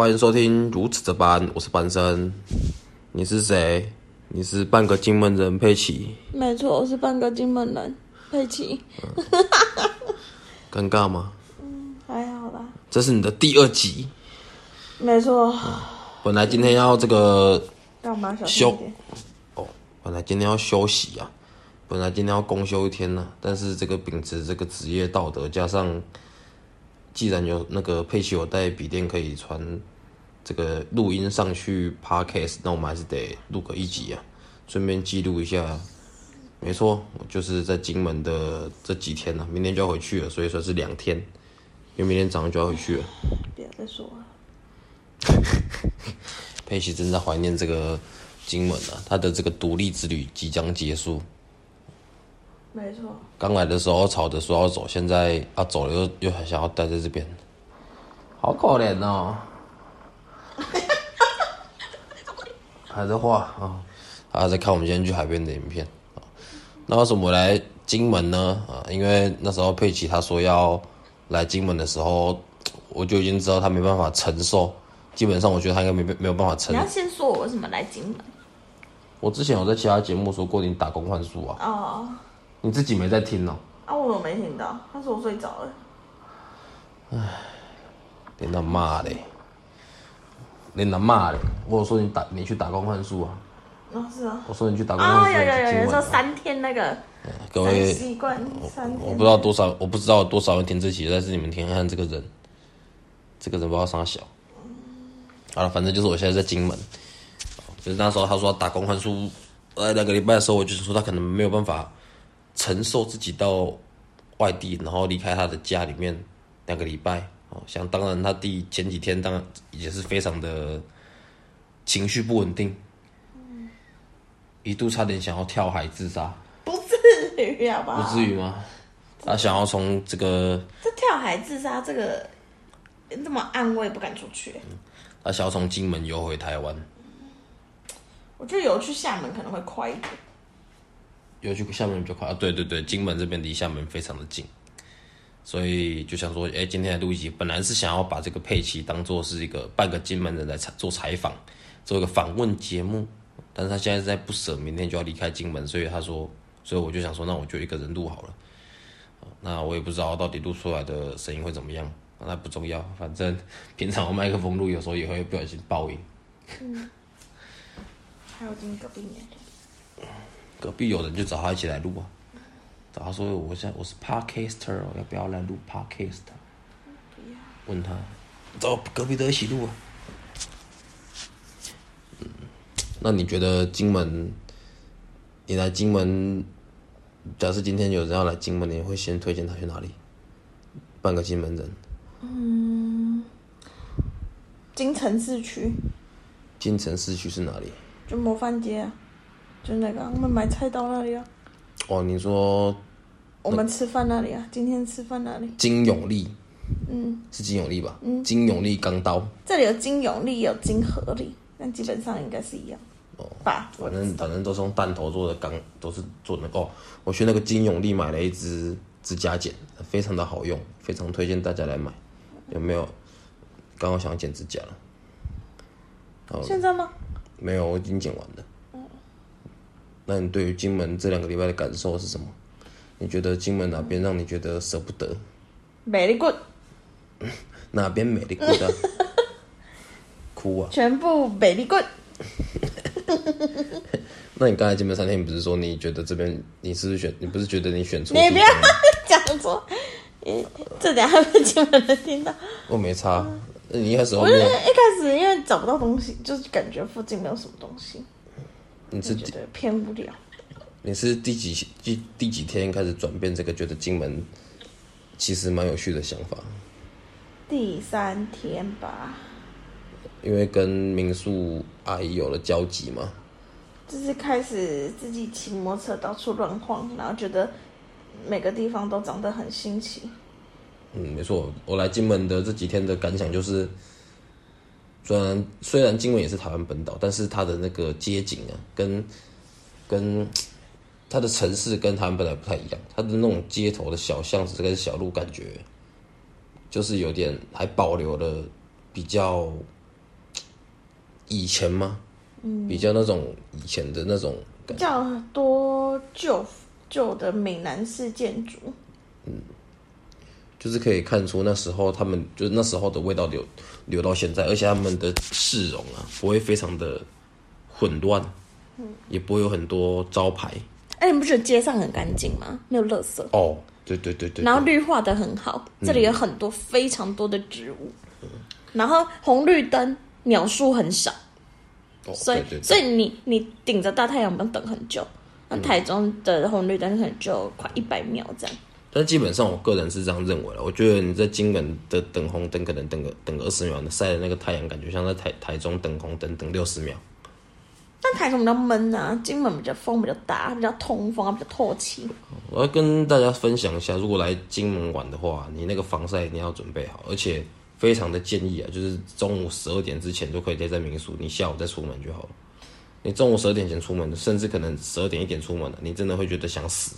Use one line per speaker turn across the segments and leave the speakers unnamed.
欢迎收听如此这般，我是半生。你是谁？你是半个金门人佩奇。
没错，我是半个金门人佩奇。
尴尬吗？
嗯还好啦，
这是你的第二集。
没错。
本来今天要这个
干嘛
休？哦，本来今天要休息啊，本来今天要公休一天呢、但是这个秉持这个职业道德，加上既然有那个佩奇有带笔电可以传这个录音上去 podcast，那我们还是得录个一集啊，顺便记录一下。没错，我就是在金门的这几天呢、明天就要回去了，所以说是两天，因为明天早上就要回去了。
不要再说了。
佩奇正在怀念这个金门啊，他的这个独立之旅即将结束。
没错，
刚来的时候吵着说要走，现在要走了又又很想要待在这边，好可怜哦。还在画啊，还在看我们今天去海边的影片啊。那为什么我来金门呢？啊，因为那时候佩奇他说要来金门的时候，我就已经知道他没办法承受。基本上，我觉得他应该没没有办法承
你要先说我为什么来金门
我之前有在其他节目说过你打工换宿啊，
哦。
你自己没在听哦、
啊，我有没听到？他说我睡着了。
连他妈嘞，连他骂嘞！我有说你打你去打工换宿啊，
哦，是啊。
我说你去打工
哦，
换宿
有有有，有
金门啊
说三天那个
各位，
习惯三天。
我不知道多少，我不知道有多少人听这期，但是你们听看看这个人，这个人不知道啥小。好了，反正就是我现在在金门，就是那时候他说打工换宿，呃，两个礼拜的时候，我就是说他可能没有办法承受自己到外地，然后离开他的家里面两个礼拜。哦，想当然，他第前几天当然也是非常的情绪不稳定，一度差点想要跳海自杀，
不至于好不好？
不至于吗？他想要从这个，
这跳海自杀这个这么暗，我也不敢出去。
他想要从金门游回台湾，
我觉得有去厦门可能会快一点。
要去厦门比较快啊。对对对，金门这边离厦门非常的近，所以就想说，哎、今天来录一集，本来是想要把这个佩奇当做是一个半个金门人来采做采访，做一个访问节目，但是他现在在不舍，明天就要离开金门，所以他说，所以我就想说，那我就一个人录好了。那我也不知道到底录出来的声音会怎么样，那不重要，反正 平常我麦克风录，有时候也会不小心爆音。
还有进隔壁年，
隔壁有人就找他一起来录啊，找他说我现在我是 podcaster，我要不要来录 podcast？问他，找隔壁的一起录啊。嗯，那你觉得金门，你来金门，假设今天有人要来金门，你会先推荐他去哪里？半个金门人，嗯
金城市区
金城市区是哪里？
就模范街啊，就那个啊我们买菜刀那里啊，
哦，你说
我们吃饭那里啊，今天吃饭那里。
金永利，嗯，是金永利吧？嗯，金永利钢刀。
这里有金永利，有金合利，但基本上应该是一样。哦，吧，
反正反正都是用弹头做的钢，都是做的哦。我去那个金永利买了一支指甲剪，非常的好用，非常推荐大家来买。有没有？刚刚想要剪指甲了，
现在吗？
没有，我已经剪完了。那你对于金门这两个礼拜的感受是什么？你觉得金门哪边让你觉得舍不得？
美丽 good，
哪边美丽过的？哭啊！
全部美丽 good。
那你刚才金门三天，你不是说你觉得这边你是不是选？你不是觉得你选错
你不要？讲错，嗯这等下被金门人听到。
我没差。你一开始后
我是
面
一开始因为找不到东西，就是感觉附近没有什么东西，
你是
就觉得偏无聊。
你是第几第第几天开始转变这个觉得金门其实蛮有趣的想法？
第三天吧，
因为跟民宿阿姨有了交集嘛。
就是开始自己骑摩托车到处乱晃，然后觉得每个地方都长得很新奇。
嗯，没错，我来金门的这几天的感想就是，虽然虽然金门也是台湾本岛，但是它的那个街景啊，跟跟它的城市跟台湾本来不太一样，它的那种街头的小巷子跟小路，感觉就是有点还保留了比较以前吗？嗯，比较那种以前的那种
比较多旧旧的闽南式建筑，
就是可以看出那时候他们就是那时候的味道留留到现在，而且他们的市容啊不会非常的混乱，嗯，也不会有很多招牌
哎，你不觉得街上很干净吗？没有垃圾，
哦。对对对对，
然后绿化的很好，这里有很多非常多的植物，然后红绿灯秒数很少，
哦
所以
对对对
所以你你顶着大太阳不用等很久。那台中的红绿灯可能就快一百秒这样，
但基本上我个人是这样认为的。我觉得你在金门的等红灯可能等个等个二十秒，你晒的那个太阳感觉像在台台中等红灯等六十秒。
但台中比较闷啊，金门比较风比较大，比较通风，比较透气。
我要跟大家分享一下，如果来金门玩的话，你那个防晒一定要准备好，而且非常的建议啊，就是中午十二点之前就可以待在民宿，你下午再出门就好了。你中午十二点前出门，甚至可能十二点一点出门了，你真的会觉得想死。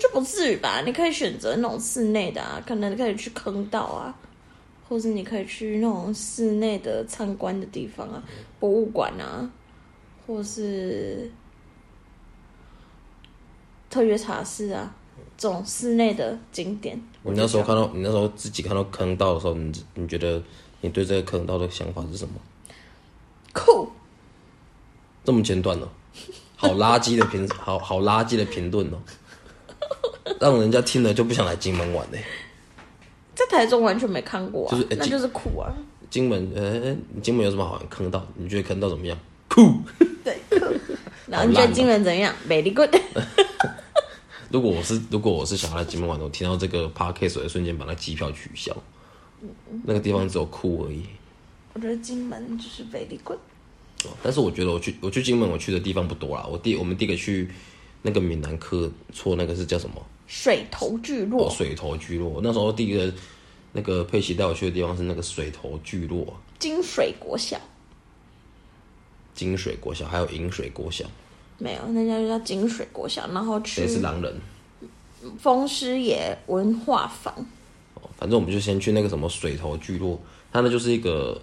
就不至于吧？你可以选择那种室内的啊，可能可以去坑道啊，或是你可以去那种室内的参观的地方啊，博物馆啊，或是特约茶室啊，这种室内的景点。
你那时候看到，你那时候自己看到坑道的时候，你你觉得你对这个坑道的想法是什么？
酷，
这么简短哦，好垃圾的评，好好垃圾的评论哦，让人家听了就不想来金门玩嘞。
在台中完全没看过啊，
就是呃
那就是酷啊。
金门，呃，金门有什么好玩？坑道，你觉得坑道怎么样？酷。
对，酷。然后你觉得金门怎样？Very good。
如果我是如果我是想要来金门玩的，我听到这个 podcast 我会瞬间把那机票取消。那个地方只有酷而已。
我觉得金门就是 very good。
但是我觉得我去我去金门我去的地方不多啦。我第我们第一个去那个闽南科错那个是叫什么？
水头聚
哦，
落，
水头聚落。那时候第一个那个佩奇带我去的地方是那个水头聚落，
金水国小。
金水国小，还有银水国小，
没有，那家就叫金水国小，然后去
谁是狼人？
风师爷文化坊，
反正我们就先去那个什么水头聚落，它那就是一个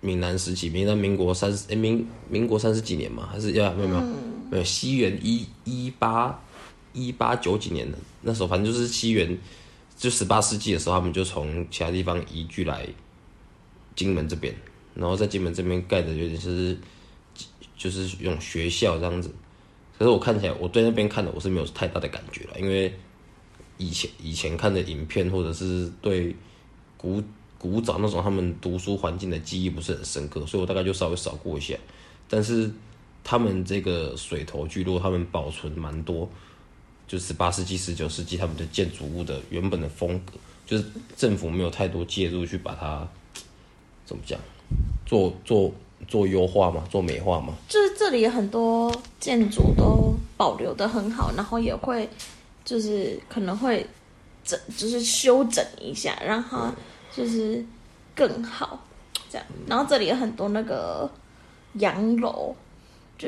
闽南时期，闽南民国三十，诶民民国三十几年嘛，还是要没有没有、没有西元一一八一八九几年的那时候，反正就是西元就十八世纪的时候，他们就从其他地方移居来金门这边，然后在金门这边盖的有点是就是用学校这样子。可是我看起来，我对那边看的我是没有太大的感觉了，因为以前以前看的影片或者是对古古早那种他们读书环境的记忆不是很深刻，所以我大概就稍微扫过一下。但是他们这个水头聚落，他们保存蛮多，就十八世纪、十九世纪他们的建筑物的原本的风格，就是政府没有太多介入去把它怎么讲，做做做优化嘛，做美化嘛。
就是这里很多建筑都保留的很好，然后也会就是可能会整就是修整一下，让它就是更好这样。然后这里有很多那个洋楼，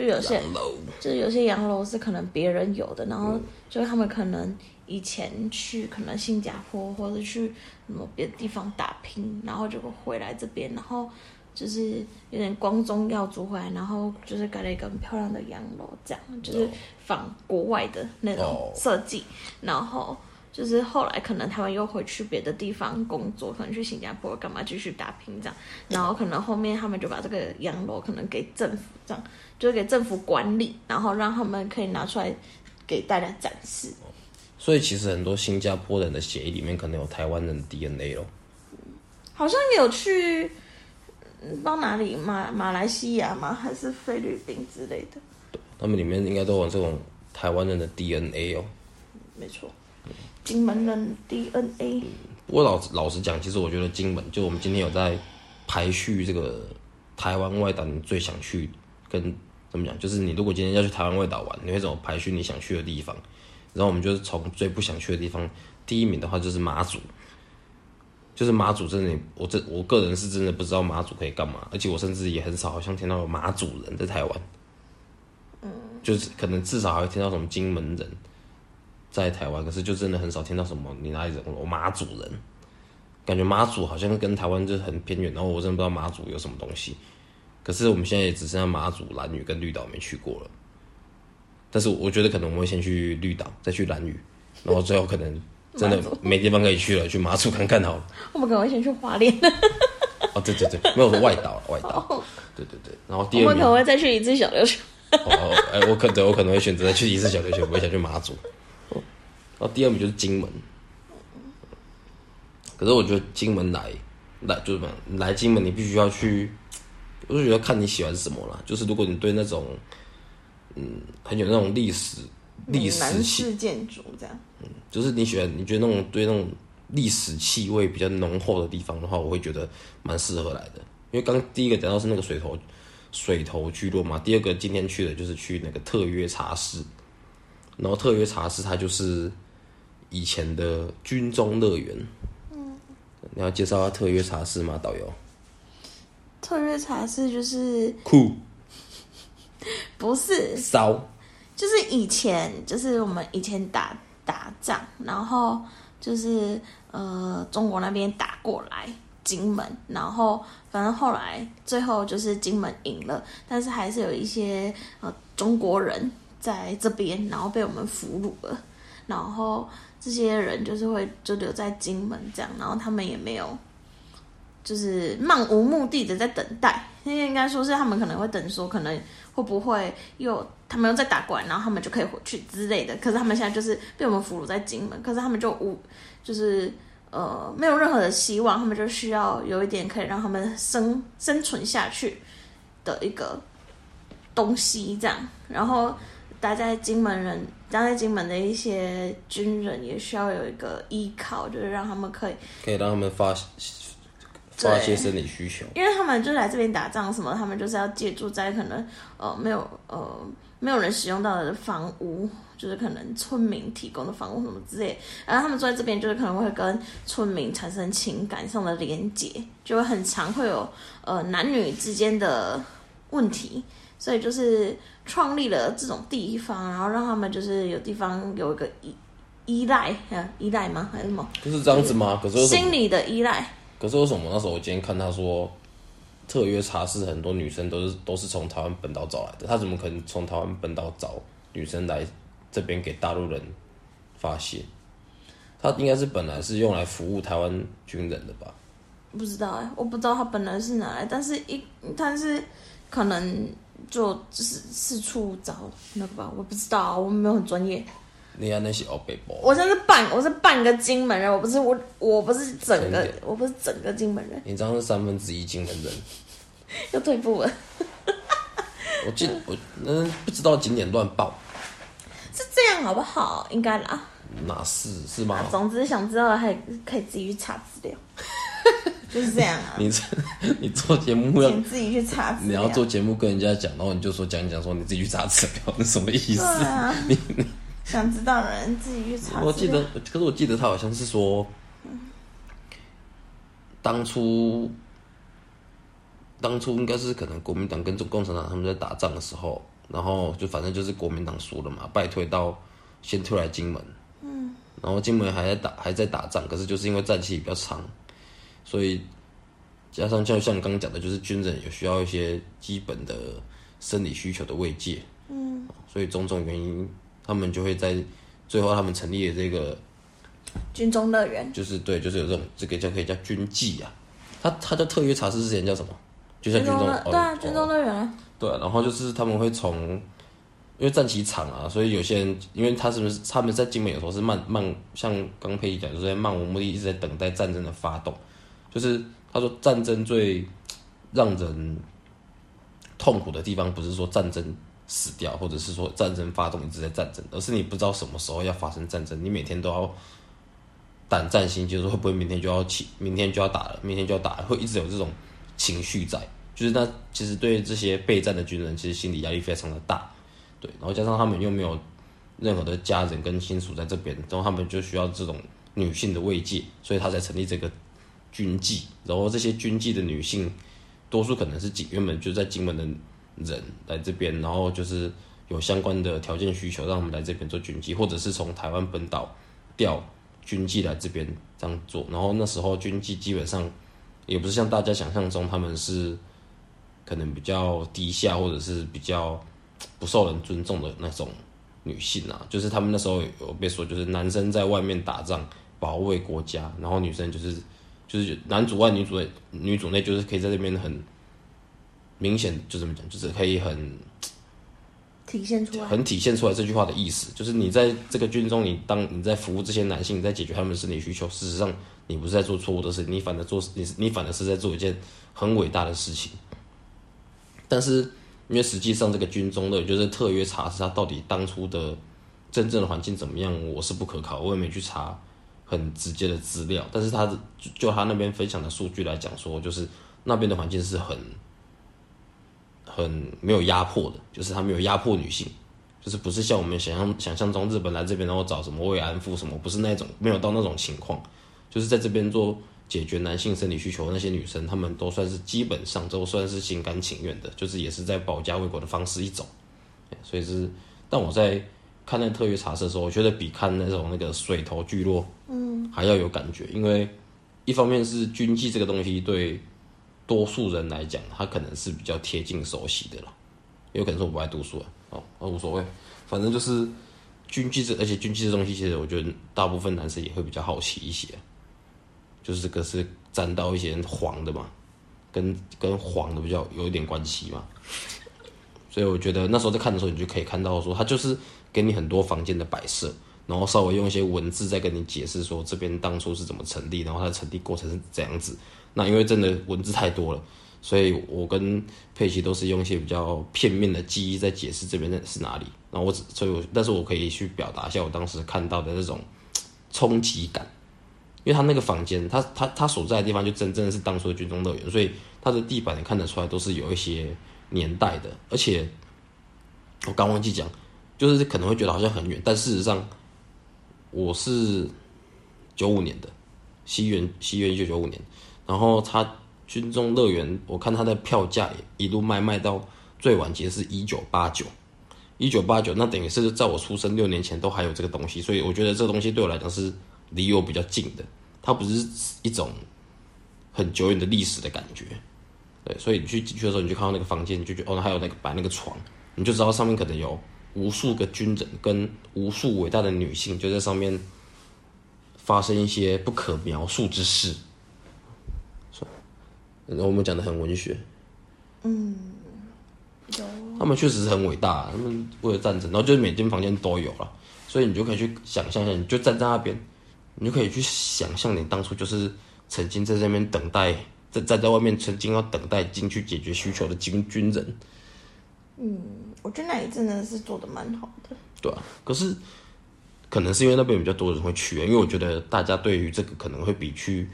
就有些
楼。
就是有些洋楼是可能别人有的，然后就是他们可能以前去可能新加坡或者去什么别的地方打拼，然后就会回来这边，然后就是有点光宗耀祖回来，然后就是盖了一个很漂亮的洋楼，这样就是仿国外的那种
哦
设计，然后。就是后来可能他们又回去别的地方工作，可能去新加坡干嘛继续打拼这样，然后可能后面他们就把这个洋楼可能给政府这样，就是给政府管理，然后让他们可以拿出来给大家展示。
所以其实很多新加坡人的血液里面可能有台湾人的 DNA 咯。
好像有去，嗯不知道哪里马马来西亚吗？还是菲律宾之类的？
他们里面应该都有这种台湾人的 DNA 哦。
没错，金门人 DNA。
不过老老实讲，其实我觉得金门，就我们今天有在排序这个台湾外岛，你最想去跟怎么讲？就是你如果今天要去台湾外岛玩，你会怎么排序你想去的地方？然后我们就是从最不想去的地方，第一名的话就是马祖，就是马祖真的，我这我个人是真的不知道马祖可以干嘛，而且我甚至也很少好像听到有马祖人在台湾，嗯，就是可能至少还会听到什么金门人。在台湾，可是就真的很少听到什么你哪里人，我马祖人，感觉马祖好像跟台湾就是很偏远，然后我真的不知道马祖有什么东西。可是我们现在也只剩下马祖、兰屿跟绿岛没去过了。但是我觉得可能我们会先去绿岛，再去兰屿，然后最后可能真的没地方可以去了，去马祖看看好了。
我们可能会先去花莲，
哦，对对对，没有说外岛了，外岛。对对对，然后第二我
们可能会再去一次小琉球。
哎、我可能我可能会选择再去一次小琉球，不会想去马祖。然后第二名就是金门，可是我觉得金门来来就是什么来金门，你必须要去，我就觉得看你喜欢什么啦。就是如果你对那种嗯很有那种历史历史气，
式建筑这样。
嗯就是你喜欢你觉得那种对那种历史气味比较浓厚的地方的话，我会觉得蛮适合来的。因为刚第一个讲到是那个水头水头聚落嘛，第二个今天去的就是去那个特约茶室，然后特约茶室它就是以前的军中乐园。嗯，你要介绍下特约茶室吗，导游？
特约茶室就是
酷
不是
骚
就是以前就是我们以前打打仗，然后就是呃中国那边打过来金门，然后反正后来最后就是金门赢了，但是还是有一些呃中国人在这边，然后被我们俘虏了，然后这些人就是会就留在金门这样，然后他们也没有。就是漫无目的的在等待，因为应该说是他们可能会等说，可能会不会又他们又再打过来，然后他们就可以回去之类的。可是他们现在就是被我们俘虏在金门，可是他们就无就是呃没有任何的希望，他们就需要有一点可以让他们生生存下去的一个东西这样。然后待在金门人，待在金门的一些军人也需要有一个依靠，就是让他们可以
可以让他们发发一些生理需求。
因为他们就是来这边打仗什么，他们就是要借住在可能呃没有呃没有人使用到的房屋，就是可能村民提供的房屋什么之类，然后他们坐在这边就是可能会跟村民产生情感上的连结，就会很常会有呃男女之间的问题，所以就是创立了这种地方，然后让他们就是有地方有一个依依赖，呃依赖吗还是什么
不是这样子吗？可是为什么
心理的依赖？
可是为什么那时候我今天看他说，特约茶室很多女生都是都是从台湾本岛找来的，他怎么可能从台湾本岛找女生来这边给大陆人发泄？他应该是本来是用来服务台湾军人的吧？
不知道哎、我不知道他本来是哪来，但是一但是可能就就是四处找那个吧，我不知道啊，我没有很专业。
你看那些哦北部，
我现在是半，我是半个金门人，我不是我我不是整个，我不是整个金门人，
你这样是三分之一金门人。
又退步了，
我记我嗯不知道景点乱报，
是这样好不好？应该啦。
那是是吗？
总之想知道的还可以自己去查资料，就是这样啊，
你这你做节目要
请自己去查资料。
你要做节目跟人家讲，然后你就说讲一讲说你自己去查资料，那 什么意思？
对啊，想知道的人自己去查料。
我记得，可是我记得他好像是说，当初，当初应该是可能国民党跟中共产党他们在打仗的时候，然后就反正就是国民党输了嘛，败退到先退来金门，嗯，然后金门还在打还在打仗，可是就是因为战期比较长，所以加上就像你刚刚讲的，就是军人有需要一些基本的生理需求的慰藉，嗯，所以种种原因，他们就会在最后他们成立了这个。
军中乐园，
就是对，就是有这种这个叫可以叫军纪啊。他他叫特约茶室之前叫什么？就像
军中
军中哦
对啊，军中
哦
乐园啊。
对啊，然后就是他们会从，因为战旗长啊，所以有些人因为他是不是他们在金门有时候是漫漫，像刚佩仪讲，就是在漫无目的一直在等待战争的发动。就是他说战争最 让人痛苦的地方，不是说战争死掉，或者是说战争发动一直在战争，而是你不知道什么时候要发生战争，你每天都要胆战心惊，就是会不会明天就要起，明天就要打了，明天就要打了，会一直有这种情绪在。就是那其实对这些备战的军人，其实心理压力非常的大，对，然后加上他们又没有任何的家人跟亲属在这边，然后他们就需要这种女性的慰藉，所以他才成立这个军纪。然后这些军纪的女性，多数可能是金原本就在金门的人来这边，然后就是有相关的条件需求，让我们来这边做军妓，或者是从台湾本岛调军纪来这边这样做。然后那时候军纪基本上也不是像大家想象中他们是可能比较低下或者是比较不受人尊重的那种女性啊，就是他们那时候有被说，就是男生在外面打仗保卫国家，然后女生就是就是男主外女主内，女主内就是可以在这边很明显就这么讲，就是可以很
体现出来，
很体现出来这句话的意思，就是你在这个军中，你当你在服务这些男性，在解决他们的生理需求，事实上你不是在做错误的事，你反而做你你反而是在做一件很伟大的事情。但是因为实际上这个军中的就是特约查是他到底当初的真正的环境怎么样，我是不可考，我也没去查很直接的资料。但是他就他那边分享的数据来讲说，就是那边的环境是很很没有压迫的，就是他没有压迫女性，就是不是像我们想象想象中日本来这边然后找什么慰安妇什么，不是那种没有到那种情况，就是在这边做解决男性生理需求的那些女生，她们都算是基本上都算是心甘情愿的，就是也是在保家卫国的方式一种，所以是，但我在看那特约茶社的时候，我觉得比看那种那个水头聚落，嗯，还要有感觉，因为一方面是军纪这个东西对多数人来讲，他可能是比较贴近熟悉的了，有可能是我不爱读书啊，哦，那无所谓，反正就是军纪这，而且军纪这东西，其实我觉得大部分男生也会比较好奇一些，就是这个是沾到一些黄的嘛，跟跟黄的比较有一点关系嘛，所以我觉得那时候在看的时候，你就可以看到说，他就是给你很多房间的摆设，然后稍微用一些文字再跟你解释说这边当初是怎么成立，然后它的成立过程是怎样子。那因为真的文字太多了，所以我跟佩奇都是用一些比较片面的记忆在解释这边的是哪里。然后我只，所以我，但是我可以去表达一下我当时看到的那种冲击感，因为他那个房间，他他他所在的地方就真正的是当初的军中乐园，所以它的地板你看得出来都是有一些年代的，而且我刚忘记讲，就是可能会觉得好像很远，但事实上我是九五年的，西元西元一九九五年。然后他军中乐园，我看他的票价也一路卖卖到最晚节是一九八九，一九八九，那等于是在我出生六年前都还有这个东西，所以我觉得这个东西对我来讲是离我比较近的，它不是一种很久远的历史的感觉，对，所以你去进去的时候，你就看到那个房间，你就觉得哦，还有那个摆那个床，你就知道上面可能有无数个军人跟无数伟大的女性就在上面发生一些不可描述之事。然后我们讲的很文学，
嗯，有
他们确实是很伟大，他们为了战争，然后就是每间房间都有了，所以你就可以去想象一下，你就站在那边，你就可以去想象你当初就是曾经在这边等待，在站在外面曾经要等待进去解决需求的军军人，
嗯，我觉得那里真的是做的蛮好的。
对啊，可是可能是因为那边比较多人会去，因为我觉得大家对于这个可能会比去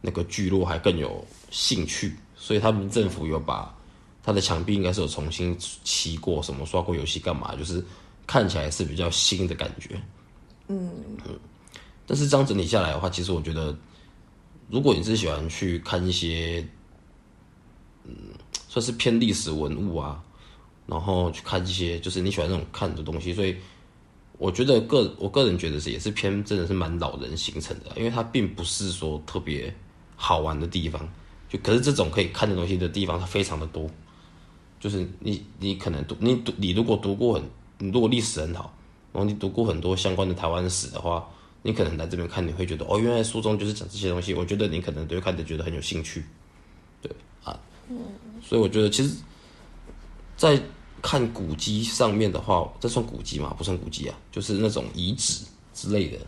那个聚落还更有兴趣，所以他们政府有把他的墙壁应该是有重新漆过，什么刷过油漆干嘛，就是看起来是比较新的感觉。
嗯
但是这样整理下来的话，其实我觉得，如果你是喜欢去看一些，嗯，算是偏历史文物啊，然后去看一些就是你喜欢那种看的东西，所以我觉得个我个人觉得是也是偏真的是蛮老人形成的，因为它并不是说特别好玩的地方，就可是这种可以看的东西的地方，它非常的多。就是你你可能读你读你如果读过很你如果历史很好，然后你读过很多相关的台湾史的话，你可能来这边看你会觉得哦，原来书中就是讲这些东西。我觉得你可能都看着觉得很有兴趣，对啊，所以我觉得其实，在看古迹上面的话，这算古迹吗？不算古迹啊，就是那种遗址之类的，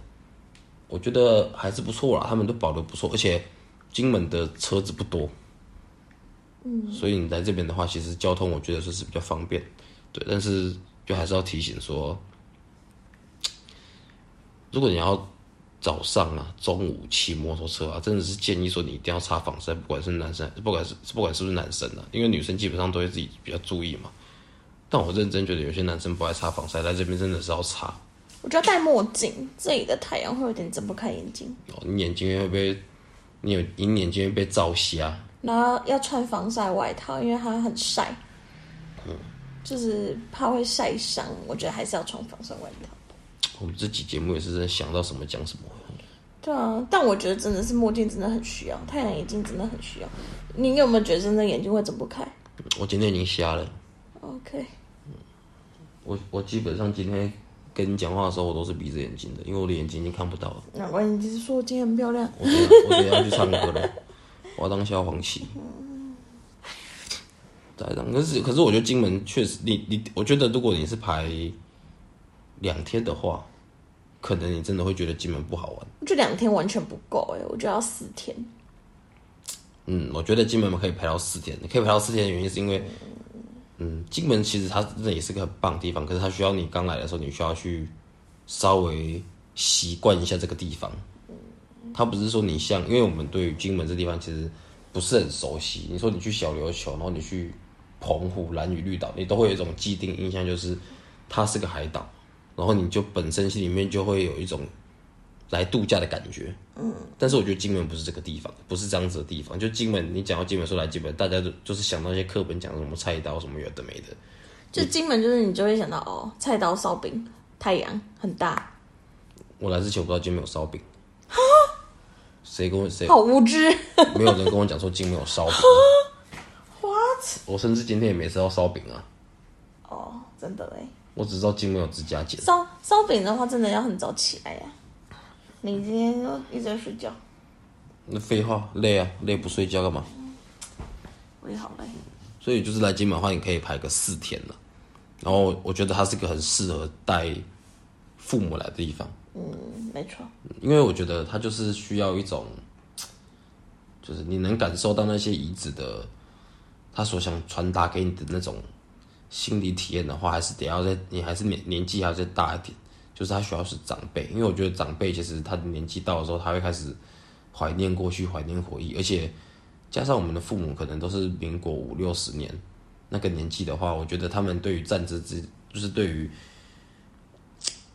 我觉得还是不错啦，他们都保留不错，而且金门的车子不多，嗯，所以你在这边的话，其实交通我觉得说是比较方便，对，但是就还是要提醒说，如果你要早上啊、中午骑摩托车啊，真的是建议说你一定要擦防晒，不管是男生，不管是不管是不是男生啊，因为女生基本上都会自己比较注意嘛。但我认真觉得有些男生不爱擦防晒，在这边真的是要擦。
我觉得戴墨镜，这里的太阳会有点睁不开眼睛，
哦，你眼睛会被你有你眼睛会被照瞎。
然后要穿防晒外套，因为它很晒，
嗯
就是怕会晒伤，我觉得还是要穿防晒外套。
我们这期节目也是真的想到什么讲什么。
对啊，但我觉得真的是墨镜真的很需要，太阳眼镜真的很需要。你有没有觉得真的眼睛会睁不开？
我今天已经瞎了。
OK，
我我基本上今天跟你讲话的时候，我都是闭着眼睛的，因为我的眼睛已经看不到了。
难怪你就是说我今天很漂亮。
我我等下要去唱歌了，我要当消防旗。再当，可是可是我觉得金门确实，你你，我觉得如果你是排两天的话，可能你真的会觉得金门不好玩。
这两天完全不够哎，我觉得要四天。
嗯，我觉得金门可以排到四天，可以排到四天的原因是因为，嗯，金门其实它真的也是个很棒的地方，可是它需要你刚来的时候，你需要去稍微习惯一下这个地方。它不是说你像，因为我们对于金门这地方其实不是很熟悉。你说你去小琉球，然后你去澎湖、蓝屿、绿岛，你都会有一种既定印象，就是它是个海岛，然后你就本身心里面就会有一种来度假的感觉。嗯，但是我觉得金门不是这个地方，不是这样子的地方。就金门，你讲到金门说来金门，大家都就是想到一些课本讲什么菜刀什么有的没的。
就金门，就是你就会想到哦，菜刀、烧饼、太阳很大，
我来之前我不知道金门有烧饼，谁跟我谁
好无知。
没有人跟我讲说金门有烧饼。
What？
我甚至今天也没吃到烧饼啊，
哦，真的嘞。
我只知道金门有指甲剪。
烧烧饼的话，真的要很早起来呀。你今天就一直在睡觉，
那废话，累啊，累不睡觉干嘛？
我也好累。
所以就是来金门的话，你可以排个四天了。然后我觉得它是个很适合带父母来的地方，
嗯，没错。
因为我觉得它就是需要一种，就是你能感受到那些遗址的，他所想传达给你的那种心理体验的话，还是得要在你还是年年纪还要再大一点，就是他需要是长辈，因为我觉得长辈其实他年纪到的时候，他会开始怀念过去，怀念回忆，而且加上我们的父母可能都是民国五六十年那个年纪的话，我觉得他们对于战争之，就是对于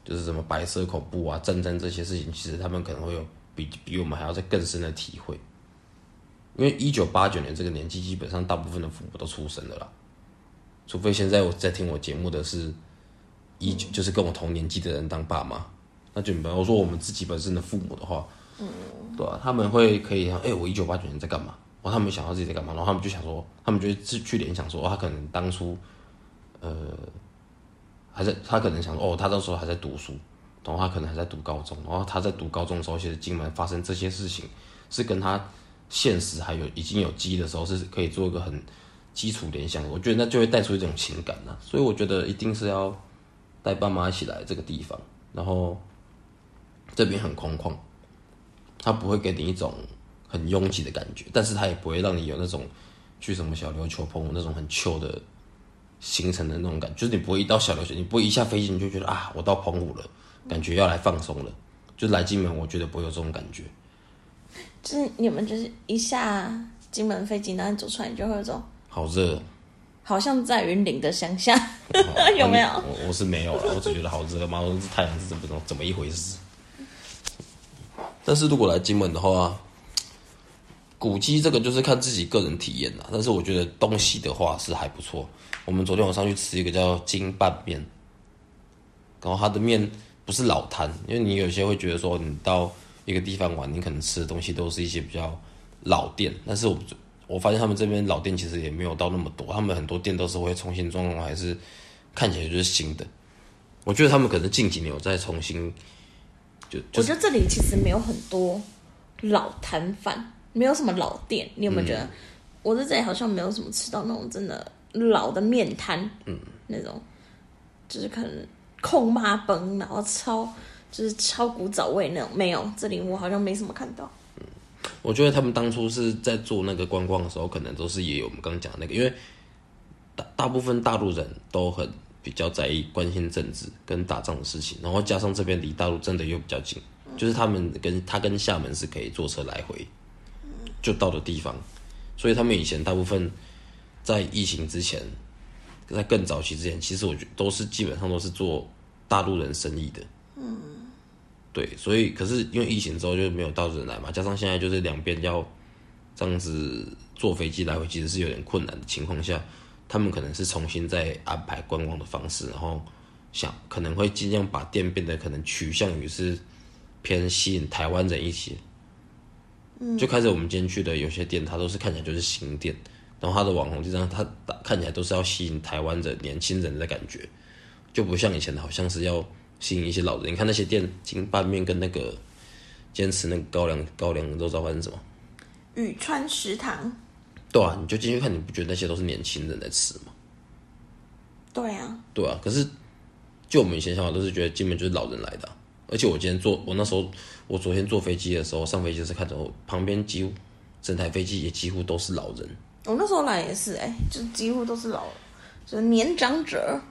就是什么白色恐怖啊、战争这些事情，其实他们可能会有比比我们还要再更深的体会。因为一九八九年这个年纪，基本上大部分的父母都出生了啦，除非现在我在听我节目的是一九，就是跟我同年纪的人当爸妈，那就比方说我们自己本身的父母的话，嗯，对啊，他们会可以想，哎、我一九八九年在干嘛？然后他们想到自己在干嘛，然后他们就想说，他们就会去去联想说，哦，他可能当初，呃，还在，他可能想说，哦，他那时候还在读书，然后他可能还在读高中，然后他在读高中的时候，其实金门发生这些事情，是跟他现实还有已经有记忆的时候，是可以做一个很基础联想。我觉得那就会带出一种情感呐、所以我觉得一定是要带爸妈一起来这个地方，然后这边很空旷，它不会给你一种很拥挤的感觉，但是它也不会让你有那种去什么小琉球、澎湖那种很 chill 的行程的那种感觉，就是你不会一到小琉球，你不会一下飞机你就觉得啊，我到澎湖了，感觉要来放松了。就来金门，我觉得不会有这种感觉。
就是你们就是一下金门飞机，然后你走出来，你就会有种
好热，
好像在云林的乡下，有没有？
我我是没有了，我只觉得好热，妈，这太阳是怎么怎么怎么一回事？但是如果来金门的话，古迹这个就是看自己个人体验啦。但是我觉得东西的话是还不错。我们昨天晚上去吃一个叫金拌面，然后它的面不是老摊，因为你有些会觉得说你到一个地方玩，你可能吃的东西都是一些比较老店，但是我我发现他们这边老店其实也没有到那么多，他们很多店都是会重新装潢，还是看起来就是新的。我觉得他们可能近几年有在重新，就就
我觉得这里其实没有很多老摊贩，没有什么老店。你有没有觉得？我在这里好像没有什么吃到那种真的老的面摊，嗯，那种就是可能控妈崩，然后超就是超古早味那种，没有。这里我好像没什么看到。
我觉得他们当初是在做那个观光的时候，可能都是也有我们刚讲那个，因为大大部分大陆人都很比较在意关心政治跟打仗的事情，然后加上这边离大陆真的又比较近，就是他们跟他跟厦门是可以坐车来回就到的地方，所以他们以前大部分在疫情之前，在更早期之前，其实我觉得都是基本上都是做大陆人生意的。嗯对，所以可是因为疫情之后就没有到人来嘛，加上现在就是两边要这样子坐飞机来回，其实是有点困难的情况下，他们可能是重新再安排观光的方式，然后想可能会尽量把店变得可能趋向于是偏吸引台湾人一些。就开始我们今天去的有些店，它都是看起来就是新店，然后它的网红地上，它看起来都是要吸引台湾的年轻人的感觉，就不像以前好像是要吸引一些老人。你看那些店金拌面跟那个坚持那个高粱高粱肉燥饭是什么？
宇川食堂。
对啊，你就进去看，你不觉得那些都是年轻人在吃吗？
对啊，
对啊，可是就我们以前想法都是觉得金门就是老人来的啊、而且我今天坐，我那时候我昨天坐飞机的时候，上飞机的时候看着我旁边几乎整台飞机也几乎都是老人。
我那时候来也是、哎，就几乎都是老，就是年长者。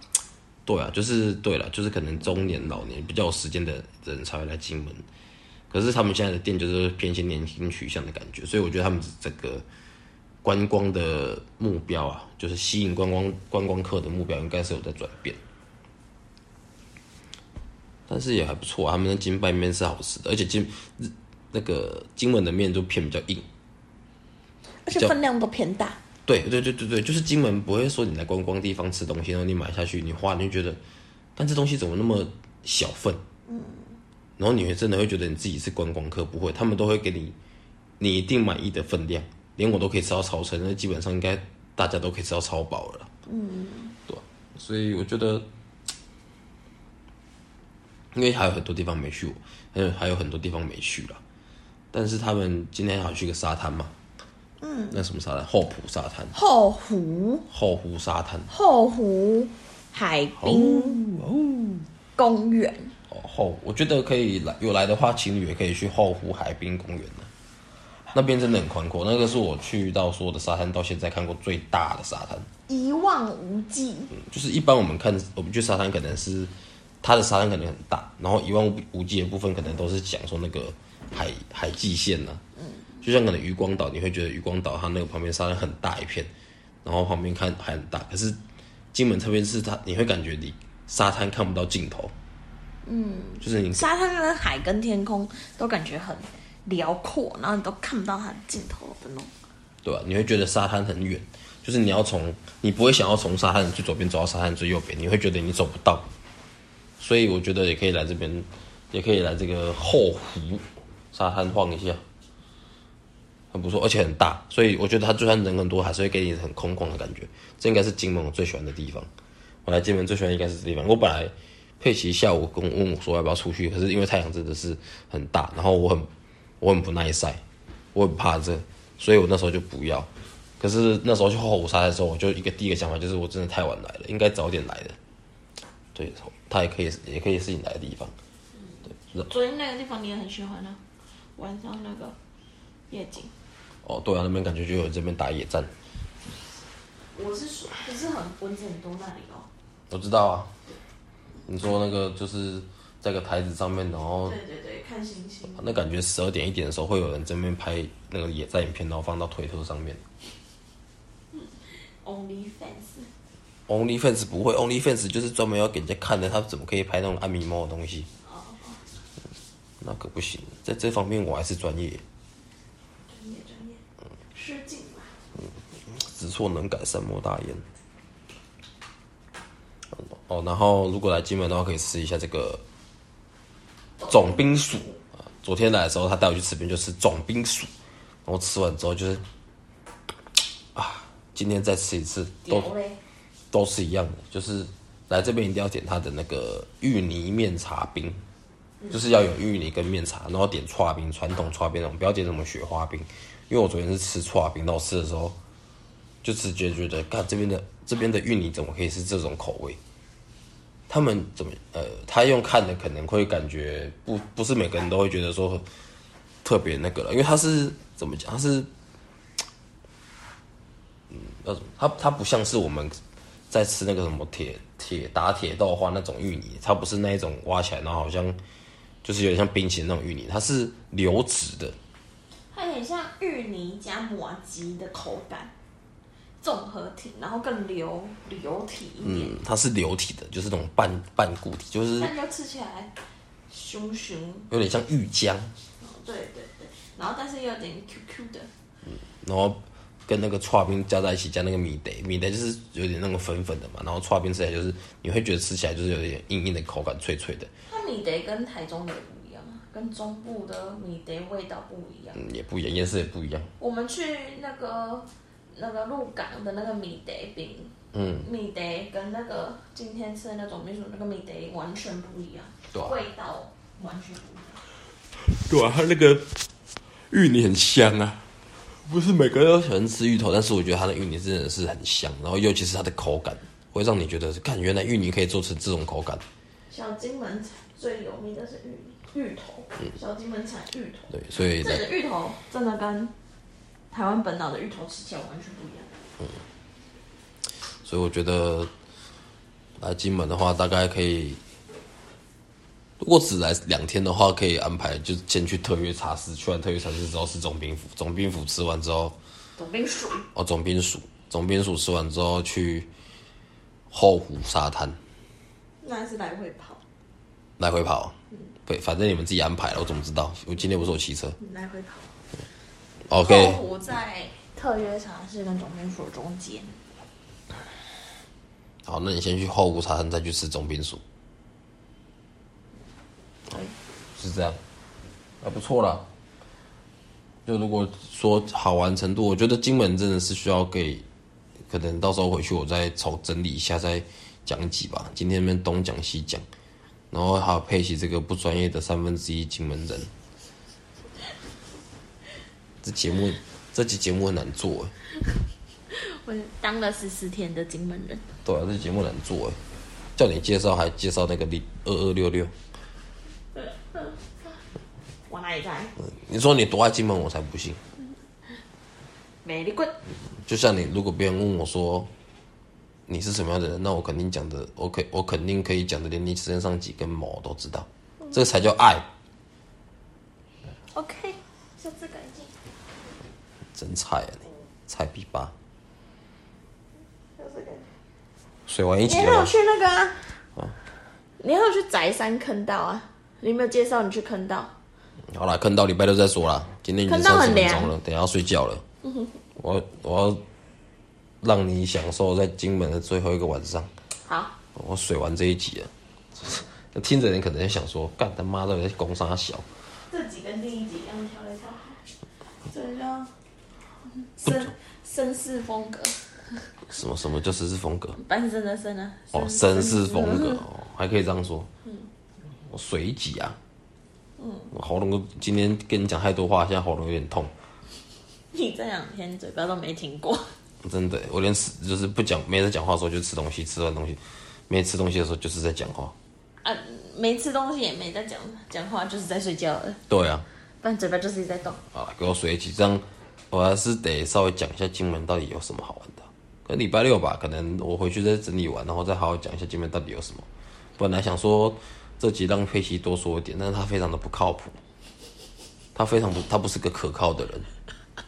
对啊，就是对了，就是可能中年、老年比较有时间的人才会来金门。可是他们现在的店就是偏向年轻取向的感觉，所以我觉得他们这个观光的目标啊，就是吸引观光观光客的目标，应该是有在转变。但是也还不错、啊，他们的金拌面是好吃的，而且金那个金门的面都偏比较硬。
而且分量都偏大。
对对对对对，就是金门不会说你来观光地方吃东西，然后你买下去，你花你就觉得，但这东西怎么那么小份？嗯，然后你会真的会觉得你自己是观光客，不会，他们都会给你你一定满意的分量，连我都可以吃到超撑，那基本上应该大家都可以吃到超饱了。嗯，对啊、所以我觉得，因为还有很多地方没去，还有还有很多地方没去了，但是他们今天还要去个沙滩嘛。嗯，那什么沙滩？后埔沙滩。
后湖
后湖沙滩，
后湖海滨公园，
哦后，我觉得可以来，有来的话，情侣也可以去后湖海滨公园的，那边真的很宽阔，那个是我去到所有的沙滩到现在看过最大的沙滩。
一望无际。
嗯就是一般我们看，我们去沙滩可能是它的沙滩可能很大，然后一望无无际的部分可能都是讲说那个海海际线呐、嗯，就像可能渔光岛，你会觉得渔光岛它那个旁边沙滩很大一片，然后旁边看海很大，可是金门特别是它，你会感觉你沙滩看不到尽头，嗯，就是你
沙滩跟海跟天空都感觉很辽阔，然后你都看不到它的尽头的那种。
对吧、你会觉得沙滩很远，就是你要从你不会想要从沙滩最左边走到沙滩最右边，你会觉得你走不到。所以我觉得也可以来这边，也可以来这个后湖沙滩晃一下，很不错，而且很大。所以我觉得它就算人很多，还是会给你很空旷的感觉。这应该是金门我最喜欢的地方。我来金门最喜欢应该是这地方。我本来佩奇下午跟我问我说要不要出去，可是因为太阳真的是很大，然后我很我很不耐晒，我很怕热，所以我那时候就不要。可是那时候去后湖沙滩的时候，我就一个第一个想法就是我真的太晚来了，应该早点来的。对，它也可以也可以是你来的地方。
昨天那个地方你也很喜欢啊，晚上那个夜景。
哦，对啊，那边感觉就有这边打野战，
我是说，不是很蚊子很多那里哦。
我知道啊。你说那个就是在个台子上面，然后
对对对，看星星。
那感觉十二点一点的时候会有人这边拍那个野战影片，然后放到推特上面。
Only fans。
OnlyFans 不会，OnlyFans 就是专门要给人家看的，他怎么可以拍那种安迷猫的东西？那可不行，在这方面我还是专业，
失敬吧。
知错能改，善莫大焉。哦，然后如果来金门的话，可以吃一下这个总兵薯。昨天来的时候，他带我去吃冰就吃总兵薯，然后吃完之后就是啊，今天再吃一次都！都是一样的，就是来这边一定要点他的那个芋泥面茶冰，就是要有芋泥跟面茶，然后点串冰，传统串冰那种，不要点什么雪花冰，因为我昨天是吃串冰，然后吃的时候就直觉觉得，看这边的这边的芋泥怎么可以是这种口味？他们怎么呃，他用看的可能会感觉不不是每个人都会觉得说特别那个了，因为他是怎么讲？他是嗯，那种它它不像是我们在吃那个什么铁铁打铁豆花那种芋泥，它不是那一种挖起来然后好像就是有点像冰淇淋那种芋泥，它是流质的，
点像芋泥加麻吉的口感，综合体，然后更流流体一点，
嗯，它是流体的，就是那种半半固体，就是
但就吃起来熊熊，
有点像芋浆，
对对对，然后但是又有点 Q Q 的，嗯
然后跟那个串冰加在一起，加那个米德，米德就是有点那个粉粉的嘛，然后串冰吃起来就是你会觉得吃起来就是有点硬硬的口感，脆脆的，
它米德跟台中的跟中部的米得味道不一样。
嗯，也不一样，颜色也不一样，
我们去那个那个鹿港的那个米德饼，
嗯，
米德跟那个今天吃的那种米薯那个米德完全不一样，
对啊
味道完全不一样。
对啊，它那个芋泥很香啊，不是每个人都喜欢吃芋头，但是我觉得它的芋泥真的是很香，然后尤其是它的口感，会让你觉得，看原来芋泥可以做成这种口感。
小金门最有名的是芋泥芋头，小金门产芋头，
对，所以在
这里的芋头真的跟台湾本岛的芋头吃起来完全不一样。
所以我觉得来金门的话，大概可以，如果只来两天的话，可以安排就先去特约茶室，去完特约茶室之后是总兵府，总兵府吃完之后，
总兵署，
哦，总兵署，总兵署吃完之后去后湖沙滩。
那还是来回跑，
来回跑，对，反正你们自己安排了，我怎么知道？我今天不是我骑车
来回跑。
，OK，
在特约茶室跟总兵署中间。
好，那你先去后湖茶滩，再去吃总兵署，
对，
是这样，还不错啦。就如果说好玩程度，我觉得金门真的是需要给，可能到时候回去我再重整理一下，再讲几吧。今天那边东讲西讲，然后还有佩奇这个不专业的三分之一金门人，这节目这期节目很难做哎。
我当了十四天的金门人，
对啊，这节目难做哎，叫你介绍还介绍那个零二二六六，
我哪里在？
你说你多爱金门，我才不信。
美丽滚，
就像你，如果别人问我说你是什么样的人，那我肯定讲的，我可我肯定可以讲的，连你身上几根毛都知道，这个才叫爱
，OK，下次改进。
真菜啊你，菜比八。水完一
你
起了吗？
还有去那个啊？你还有去宅山坑道啊？你有没有介绍你去坑道？
好了，坑道礼拜六再说啦。今天已经三十分钟了，等下要睡觉了。我我要让你享受在金门的最后一个晚上。
好，
我水完这一集了，那 听着人可能在想说，干他妈的在攻杀小，
这集跟第一集一样调来调去，这叫绅绅士风格，
什么什么叫绅士风格？
半身的绅啊。
哦，绅士风格 哦，还可以这样说。我水一集啊。嗯，喉咙今天跟你讲太多话，现在喉咙有点痛，
你这两天嘴巴都没停过。
真的，我连吃就是不讲没在讲话的时候就吃东西，吃完东西没吃东西的时候就是在讲话。
啊，没吃东西也没在讲讲话，就是在睡觉了，
对啊，
不然嘴巴就是一直在动。
好了，给我水一集，这样我还是得稍微讲一下金门到底有什么好玩的。可能礼拜六吧，可能我回去再整理完，然后再好好讲一下金门到底有什么。本来想说这集让佩奇多说一点，但是他非常的不靠谱，他非常不，他不是个可靠的人，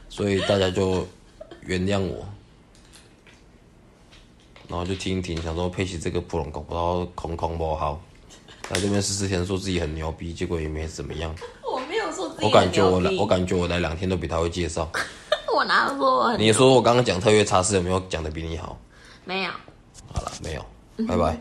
所以大家就原谅我。然后就听一听，想说佩奇这个普龙狗不知道空空不好，来这边试试天，说自己很牛逼，结果也没怎么样。
我没有说自己
我感觉我来，我感觉我来两天都比他会介绍。
我哪有说我很
你说我刚刚讲特约茶室有没有讲的比你好？
没有？
好了，没有，拜拜。